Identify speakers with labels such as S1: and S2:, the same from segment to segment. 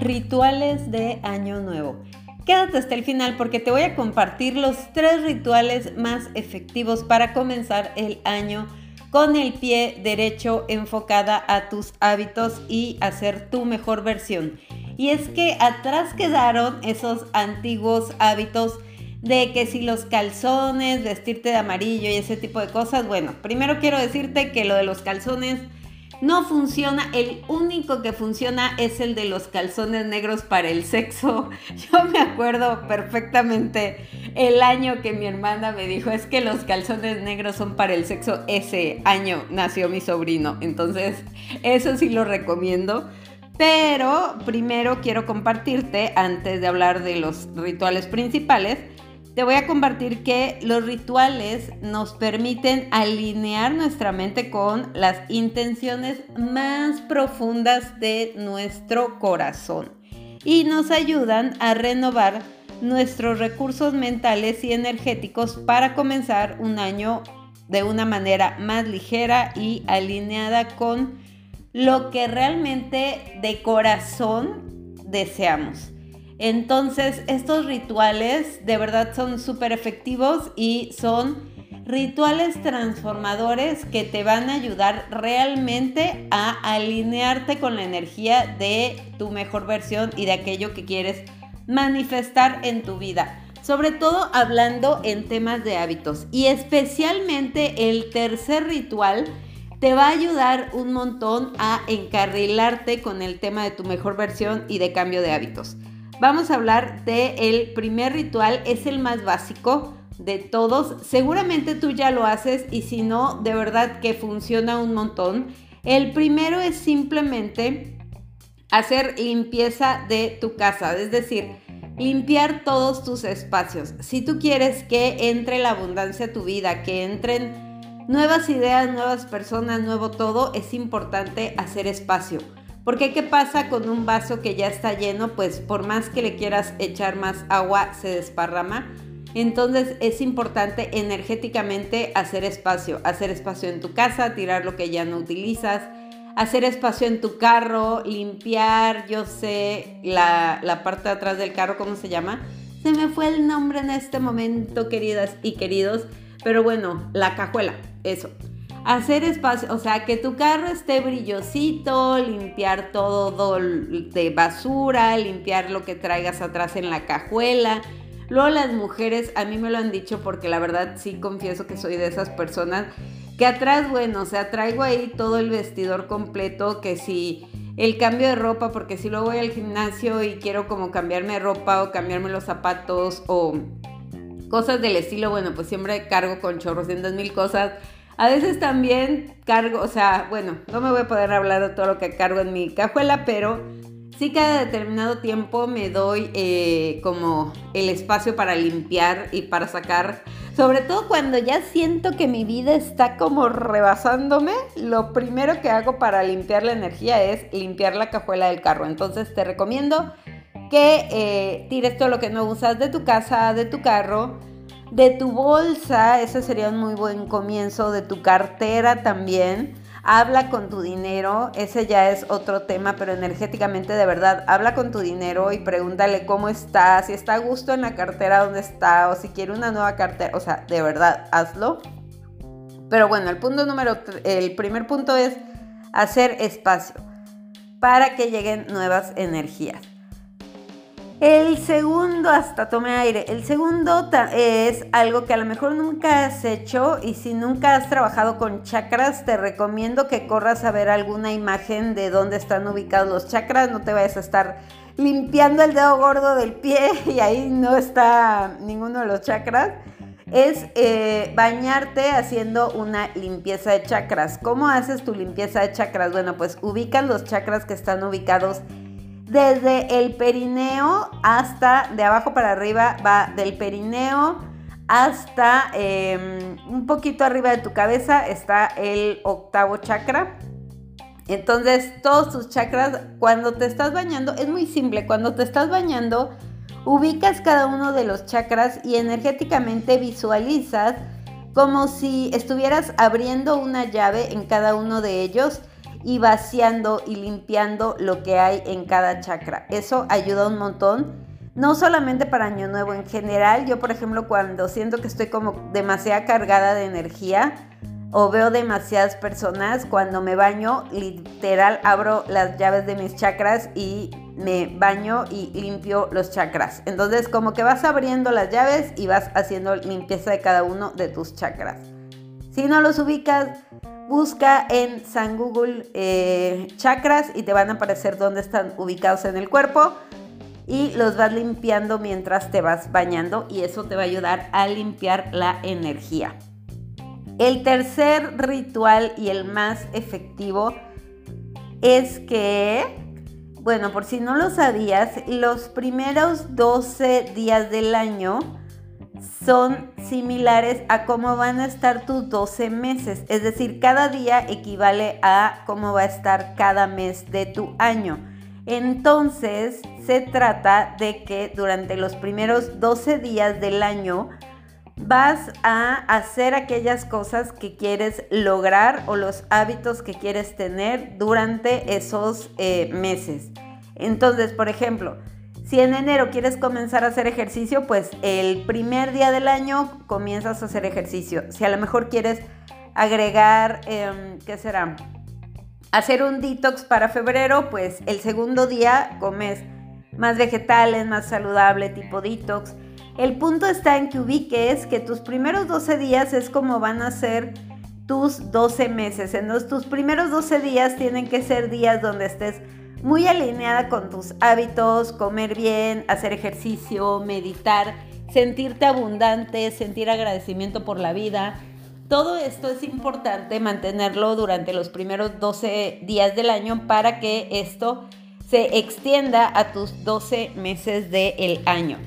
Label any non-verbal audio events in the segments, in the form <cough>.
S1: Rituales de Año Nuevo. Quédate hasta el final porque te voy a compartir los tres rituales más efectivos para comenzar el año con el pie derecho enfocada a tus hábitos y hacer tu mejor versión. Y es que atrás quedaron esos antiguos hábitos de que si los calzones, vestirte de amarillo y ese tipo de cosas, bueno, primero quiero decirte que lo de los calzones no funciona, el único que funciona es el de los calzones negros para el sexo. <laughs> Yo me acuerdo perfectamente el año que mi hermana me dijo, es que los calzones negros son para el sexo, ese año nació mi sobrino, entonces eso sí lo recomiendo. Pero primero quiero compartirte, antes de hablar de los rituales principales, te voy a compartir que los rituales nos permiten alinear nuestra mente con las intenciones más profundas de nuestro corazón y nos ayudan a renovar nuestros recursos mentales y energéticos para comenzar un año de una manera más ligera y alineada con lo que realmente de corazón deseamos. Entonces, estos rituales de verdad son súper efectivos y son rituales transformadores que te van a ayudar realmente a alinearte con la energía de tu mejor versión y de aquello que quieres manifestar en tu vida. Sobre todo hablando en temas de hábitos y especialmente el tercer ritual te va a ayudar un montón a encarrilarte con el tema de tu mejor versión y de cambio de hábitos. Vamos a hablar del el primer ritual, es el más básico de todos. Seguramente tú ya lo haces y si no, de verdad que funciona un montón. El primero es simplemente hacer limpieza de tu casa, es decir, limpiar todos tus espacios. Si tú quieres que entre la abundancia a tu vida, que entren nuevas ideas, nuevas personas, nuevo todo, es importante hacer espacio. Porque ¿qué pasa con un vaso que ya está lleno? Pues por más que le quieras echar más agua, se desparrama. Entonces es importante energéticamente hacer espacio, hacer espacio en tu casa, tirar lo que ya no utilizas, hacer espacio en tu carro, limpiar, yo sé, la, parte de atrás del carro, ¿cómo se llama? Se me fue el nombre en este momento, queridas y queridos, pero bueno, la cajuela, eso hacer espacio, o sea, que tu carro esté brillosito, limpiar todo de basura, limpiar lo que traigas atrás en la cajuela. Luego las mujeres, a mí me lo han dicho porque la verdad sí confieso que soy de esas personas que atrás, bueno, o sea, traigo ahí todo el vestidor completo, que si el cambio de ropa, porque si luego voy al gimnasio y quiero como cambiarme ropa o cambiarme los zapatos o cosas del estilo, bueno, pues siempre cargo con chorrocientas mil cosas a veces también cargo, o sea, bueno, no me voy a poder hablar de todo lo que cargo en mi cajuela, pero sí cada determinado tiempo me doy eh, como el espacio para limpiar y para sacar, sobre todo cuando ya siento que mi vida está como rebasándome, lo primero que hago para limpiar la energía es limpiar la cajuela del carro. Entonces te recomiendo que eh, tires todo lo que no usas de tu casa, de tu carro de tu bolsa, ese sería un muy buen comienzo, de tu cartera también. Habla con tu dinero, ese ya es otro tema, pero energéticamente de verdad, habla con tu dinero y pregúntale cómo está, si está a gusto en la cartera donde está o si quiere una nueva cartera, o sea, de verdad, hazlo. Pero bueno, el punto número, el primer punto es hacer espacio para que lleguen nuevas energías. El segundo, hasta tome aire, el segundo es algo que a lo mejor nunca has hecho y si nunca has trabajado con chakras, te recomiendo que corras a ver alguna imagen de dónde están ubicados los chakras, no te vayas a estar limpiando el dedo gordo del pie <laughs> y ahí no está ninguno de los chakras. Es eh, bañarte haciendo una limpieza de chakras. ¿Cómo haces tu limpieza de chakras? Bueno, pues ubican los chakras que están ubicados desde el perineo hasta, de abajo para arriba, va del perineo hasta em, un poquito arriba de tu cabeza está el octavo chakra. Entonces, todos tus chakras, cuando te estás bañando, es muy simple, cuando te estás bañando, ubicas cada uno de los chakras y energéticamente visualizas como si estuvieras abriendo una llave en cada uno de ellos y vaciando y limpiando lo que hay en cada chakra. Eso ayuda un montón. No solamente para Año Nuevo en general, yo por ejemplo cuando siento que estoy como demasiado cargada de energía o veo demasiadas personas, cuando me baño literal abro las llaves de mis chakras y me baño y limpio los chakras. Entonces como que vas abriendo las llaves y vas haciendo limpieza de cada uno de tus chakras. Si no los ubicas, busca en San Google eh, chakras y te van a aparecer dónde están ubicados en el cuerpo y los vas limpiando mientras te vas bañando y eso te va a ayudar a limpiar la energía. El tercer ritual y el más efectivo es que bueno, por si no lo sabías, los primeros 12 días del año son similares a cómo van a estar tus 12 meses. Es decir, cada día equivale a cómo va a estar cada mes de tu año. Entonces, se trata de que durante los primeros 12 días del año vas a hacer aquellas cosas que quieres lograr o los hábitos que quieres tener durante esos eh, meses. Entonces, por ejemplo, si en enero quieres comenzar a hacer ejercicio, pues el primer día del año comienzas a hacer ejercicio. Si a lo mejor quieres agregar, em, ¿qué será? Hacer un detox para febrero, pues el segundo día comes más vegetales, más saludable, tipo detox. El punto está en que ubiques que tus primeros 12 días es como van a ser tus 12 meses. En los, tus primeros 12 días tienen que ser días donde estés muy alineada con tus hábitos, comer bien, hacer ejercicio, meditar, sentirte abundante, sentir agradecimiento por la vida. Todo esto es importante mantenerlo durante los primeros 12 días del año para que esto se extienda a tus 12 meses del año.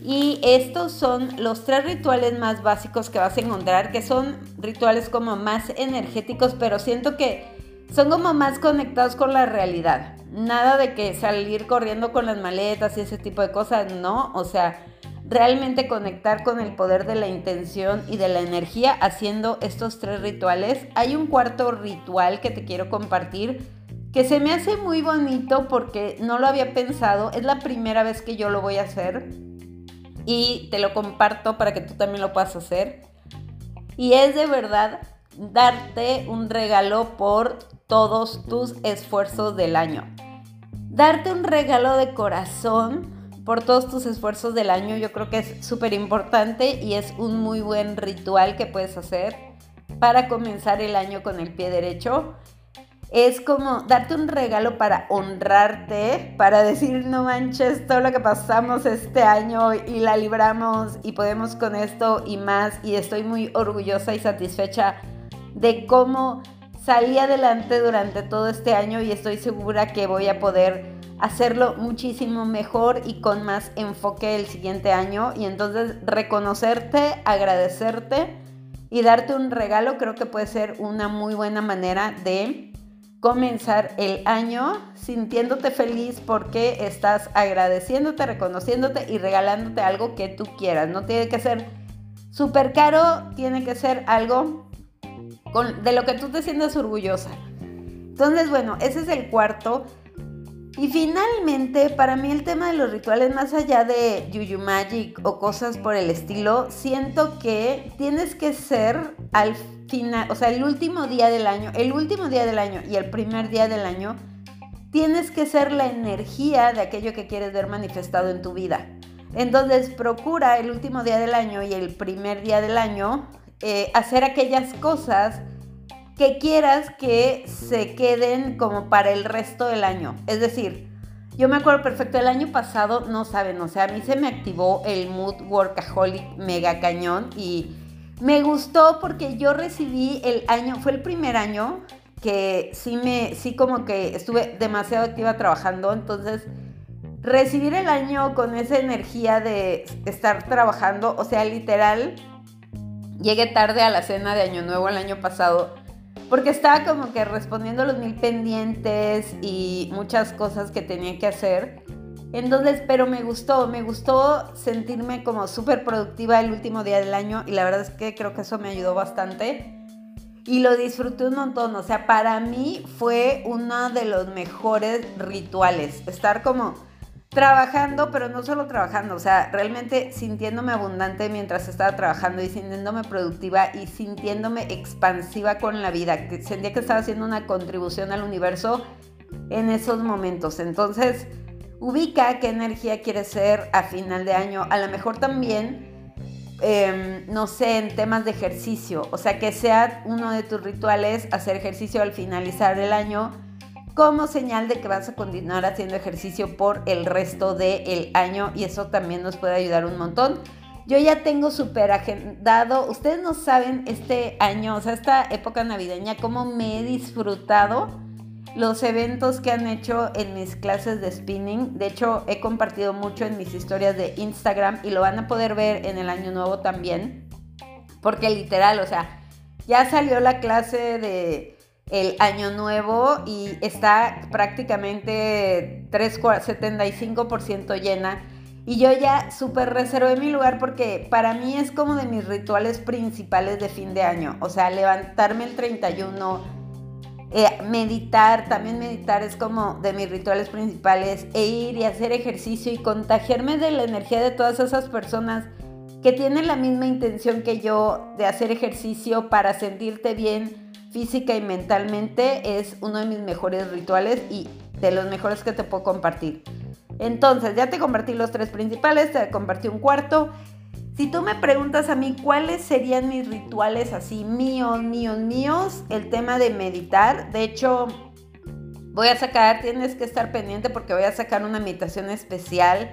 S1: Y estos son los tres rituales más básicos que vas a encontrar, que son rituales como más energéticos, pero siento que son como más conectados con la realidad. Nada de que salir corriendo con las maletas y ese tipo de cosas, no. O sea, realmente conectar con el poder de la intención y de la energía haciendo estos tres rituales. Hay un cuarto ritual que te quiero compartir que se me hace muy bonito porque no lo había pensado. Es la primera vez que yo lo voy a hacer y te lo comparto para que tú también lo puedas hacer. Y es de verdad darte un regalo por todos tus esfuerzos del año. Darte un regalo de corazón por todos tus esfuerzos del año yo creo que es súper importante y es un muy buen ritual que puedes hacer para comenzar el año con el pie derecho es como darte un regalo para honrarte, para decir, no manches todo lo que pasamos este año y la libramos y podemos con esto y más. Y estoy muy orgullosa y satisfecha de cómo salí adelante durante todo este año y estoy segura que voy a poder hacerlo muchísimo mejor y con más enfoque el siguiente año. Y entonces reconocerte, agradecerte y darte un regalo creo que puede ser una muy buena manera de comenzar el año sintiéndote feliz porque estás agradeciéndote, reconociéndote y regalándote algo que tú quieras. No tiene que ser súper caro, tiene que ser algo de lo que tú te sientas orgullosa. Entonces, bueno, ese es el cuarto. Y finalmente, para mí el tema de los rituales, más allá de Yuyu Magic o cosas por el estilo, siento que tienes que ser al final, o sea, el último día del año, el último día del año y el primer día del año, tienes que ser la energía de aquello que quieres ver manifestado en tu vida. Entonces, procura el último día del año y el primer día del año eh, hacer aquellas cosas que quieras que se queden como para el resto del año. Es decir, yo me acuerdo perfecto, el año pasado, no saben, o sea, a mí se me activó el mood workaholic mega cañón y me gustó porque yo recibí el año, fue el primer año que sí me, sí como que estuve demasiado activa trabajando, entonces recibir el año con esa energía de estar trabajando, o sea, literal, llegué tarde a la cena de Año Nuevo el año pasado porque estaba como que respondiendo los mil pendientes y muchas cosas que tenía que hacer. Entonces, pero me gustó, me gustó sentirme como súper productiva el último día del año y la verdad es que creo que eso me ayudó bastante. y lo disfruté un montón. O sea, para mí fue uno de los mejores rituales. Estar como trabajando, pero no solo trabajando, o sea, realmente sintiéndome abundante mientras estaba trabajando y sintiéndome productiva y sintiéndome expansiva con la vida, que sentía que estaba haciendo una contribución al universo en esos momentos. Entonces, ubica qué energía quieres ser a final de año. A lo mejor también, em, no sé, en temas de ejercicio. O sea, que sea uno de tus rituales hacer ejercicio al finalizar el año como señal de que vas a continuar haciendo ejercicio por el resto del año y eso también nos puede ayudar un montón. Yo ya tengo súper agendado, ustedes no saben este año, o sea, esta época navideña, cómo me he disfrutado los eventos que han hecho en mis clases de spinning. De hecho, he compartido mucho en mis historias de Instagram y lo van a poder ver en el año nuevo también. Porque literal, o sea, ya salió la clase de el año nuevo y está prácticamente 3, 75% llena. Y yo ya súper reservé mi lugar porque para mí es como de mis rituales principales de fin de año. O sea, levantarme el 31 eh, meditar, también meditar es como de mis rituales principales, e ir y hacer ejercicio y contagiarme de la energía de todas esas personas que tienen la misma intención que yo de hacer ejercicio para sentirte bien física y mentalmente es uno de mis mejores rituales y de los mejores que te puedo compartir. Entonces, ya te compartí los tres principales, te compartí un cuarto si tú me preguntas a mí cuáles serían mis rituales así míos, míos, míos, el tema de meditar, de hecho voy a sacar, tienes que estar pendiente porque voy a sacar una meditación especial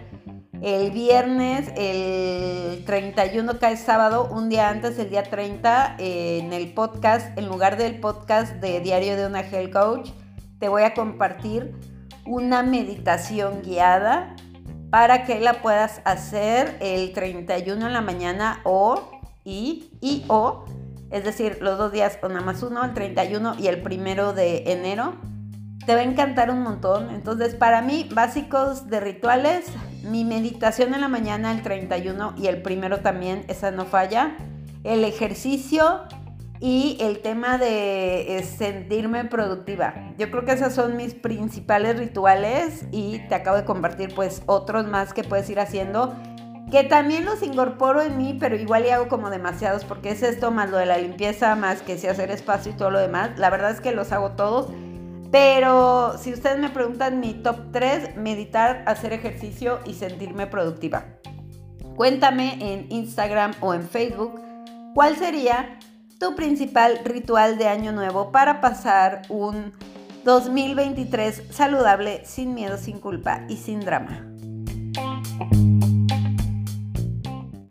S1: el viernes, el 31 cae sábado, un día antes, el día 30, en el podcast, en lugar del podcast de Diario de una Health Coach, te voy a compartir una meditación guiada para que la puedas hacer el 31 en la mañana o y, y o, es decir, los dos días o nada más uno, el 31 y el primero de enero. Te va a encantar un montón. Entonces, para mí, básicos de rituales, mi meditación en la mañana, el 31 y el primero también, esa no falla. El ejercicio y el tema de sentirme productiva. Yo creo que esos son mis principales rituales y te acabo de compartir pues otros más que puedes ir haciendo que también los incorporo en mí, pero igual y hago como demasiados porque es esto más lo de la limpieza, más que si hacer espacio y todo lo demás. La verdad es que los hago todos. Pero si ustedes me preguntan mi top 3, meditar, hacer ejercicio y sentirme productiva. Cuéntame en Instagram o en Facebook cuál sería tu principal ritual de año nuevo para pasar un 2023 saludable, sin miedo, sin culpa y sin drama.